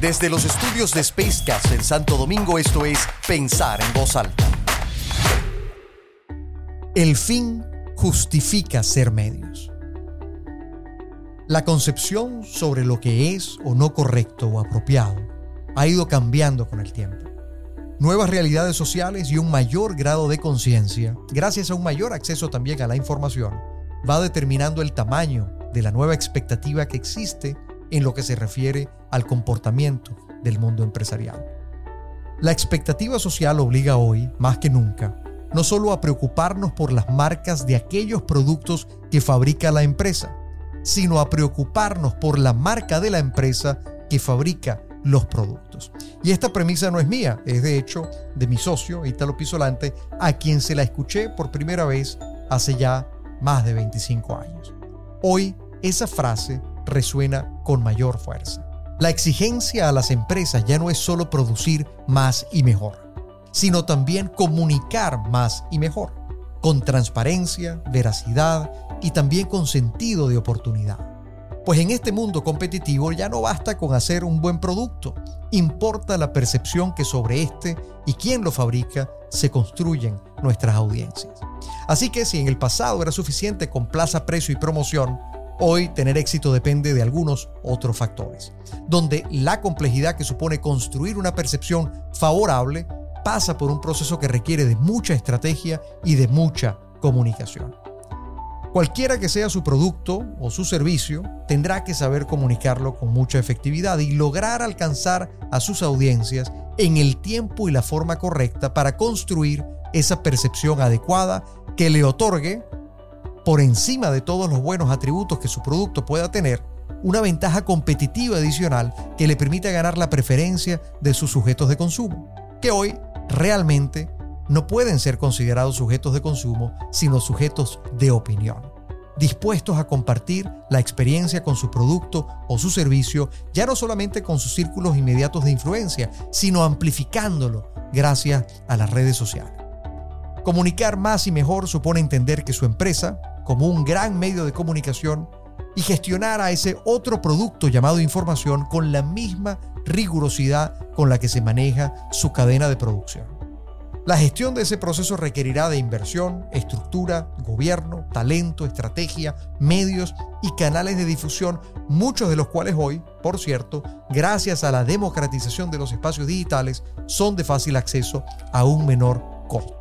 Desde los estudios de Spacecast en Santo Domingo, esto es Pensar en Voz Alta. El fin justifica ser medios. La concepción sobre lo que es o no correcto o apropiado ha ido cambiando con el tiempo. Nuevas realidades sociales y un mayor grado de conciencia, gracias a un mayor acceso también a la información, va determinando el tamaño de la nueva expectativa que existe en lo que se refiere al comportamiento del mundo empresarial. La expectativa social obliga hoy, más que nunca, no solo a preocuparnos por las marcas de aquellos productos que fabrica la empresa, sino a preocuparnos por la marca de la empresa que fabrica los productos. Y esta premisa no es mía, es de hecho de mi socio, Italo Pisolante, a quien se la escuché por primera vez hace ya más de 25 años. Hoy esa frase resuena con mayor fuerza. La exigencia a las empresas ya no es solo producir más y mejor, sino también comunicar más y mejor, con transparencia, veracidad y también con sentido de oportunidad. Pues en este mundo competitivo ya no basta con hacer un buen producto, importa la percepción que sobre este y quién lo fabrica se construyen nuestras audiencias. Así que si en el pasado era suficiente con plaza, precio y promoción, hoy tener éxito depende de algunos otros factores, donde la complejidad que supone construir una percepción favorable pasa por un proceso que requiere de mucha estrategia y de mucha comunicación. Cualquiera que sea su producto o su servicio, tendrá que saber comunicarlo con mucha efectividad y lograr alcanzar a sus audiencias en el tiempo y la forma correcta para construir esa percepción adecuada que le otorgue, por encima de todos los buenos atributos que su producto pueda tener, una ventaja competitiva adicional que le permita ganar la preferencia de sus sujetos de consumo, que hoy realmente no pueden ser considerados sujetos de consumo, sino sujetos de opinión, dispuestos a compartir la experiencia con su producto o su servicio, ya no solamente con sus círculos inmediatos de influencia, sino amplificándolo gracias a las redes sociales. Comunicar más y mejor supone entender que su empresa, como un gran medio de comunicación, y gestionar a ese otro producto llamado información con la misma rigurosidad con la que se maneja su cadena de producción. La gestión de ese proceso requerirá de inversión, estructura, gobierno, talento, estrategia, medios y canales de difusión, muchos de los cuales hoy, por cierto, gracias a la democratización de los espacios digitales, son de fácil acceso a un menor costo.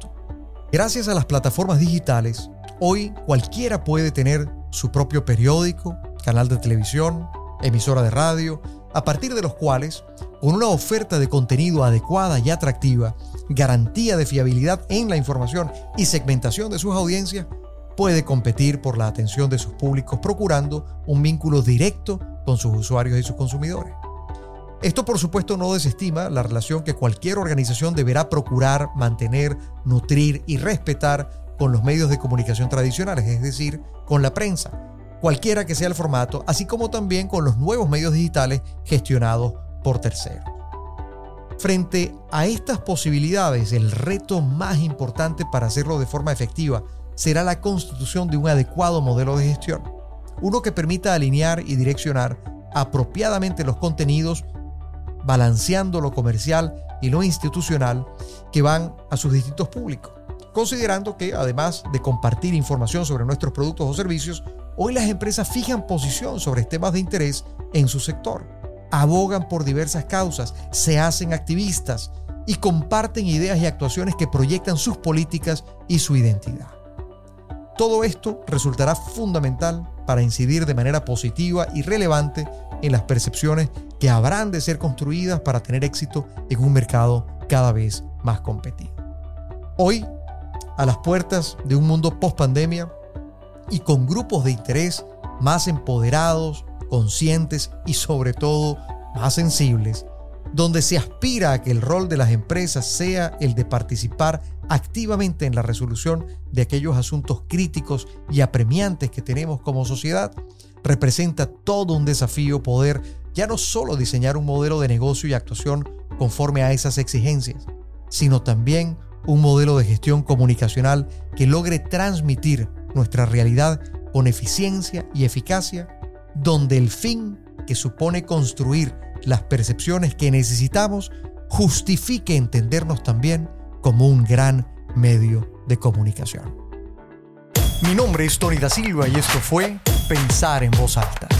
Gracias a las plataformas digitales, hoy cualquiera puede tener su propio periódico, canal de televisión, emisora de radio, a partir de los cuales, con una oferta de contenido adecuada y atractiva, garantía de fiabilidad en la información y segmentación de sus audiencias, puede competir por la atención de sus públicos procurando un vínculo directo con sus usuarios y sus consumidores. Esto por supuesto no desestima la relación que cualquier organización deberá procurar, mantener, nutrir y respetar con los medios de comunicación tradicionales, es decir, con la prensa, cualquiera que sea el formato, así como también con los nuevos medios digitales gestionados por terceros. Frente a estas posibilidades, el reto más importante para hacerlo de forma efectiva será la constitución de un adecuado modelo de gestión, uno que permita alinear y direccionar apropiadamente los contenidos, balanceando lo comercial y lo institucional que van a sus distintos públicos, considerando que además de compartir información sobre nuestros productos o servicios, Hoy las empresas fijan posición sobre temas de interés en su sector, abogan por diversas causas, se hacen activistas y comparten ideas y actuaciones que proyectan sus políticas y su identidad. Todo esto resultará fundamental para incidir de manera positiva y relevante en las percepciones que habrán de ser construidas para tener éxito en un mercado cada vez más competido. Hoy, a las puertas de un mundo post pandemia, y con grupos de interés más empoderados, conscientes y sobre todo más sensibles, donde se aspira a que el rol de las empresas sea el de participar activamente en la resolución de aquellos asuntos críticos y apremiantes que tenemos como sociedad, representa todo un desafío poder ya no solo diseñar un modelo de negocio y actuación conforme a esas exigencias, sino también un modelo de gestión comunicacional que logre transmitir nuestra realidad con eficiencia y eficacia, donde el fin que supone construir las percepciones que necesitamos justifique entendernos también como un gran medio de comunicación. Mi nombre es Tony da Silva y esto fue Pensar en voz alta.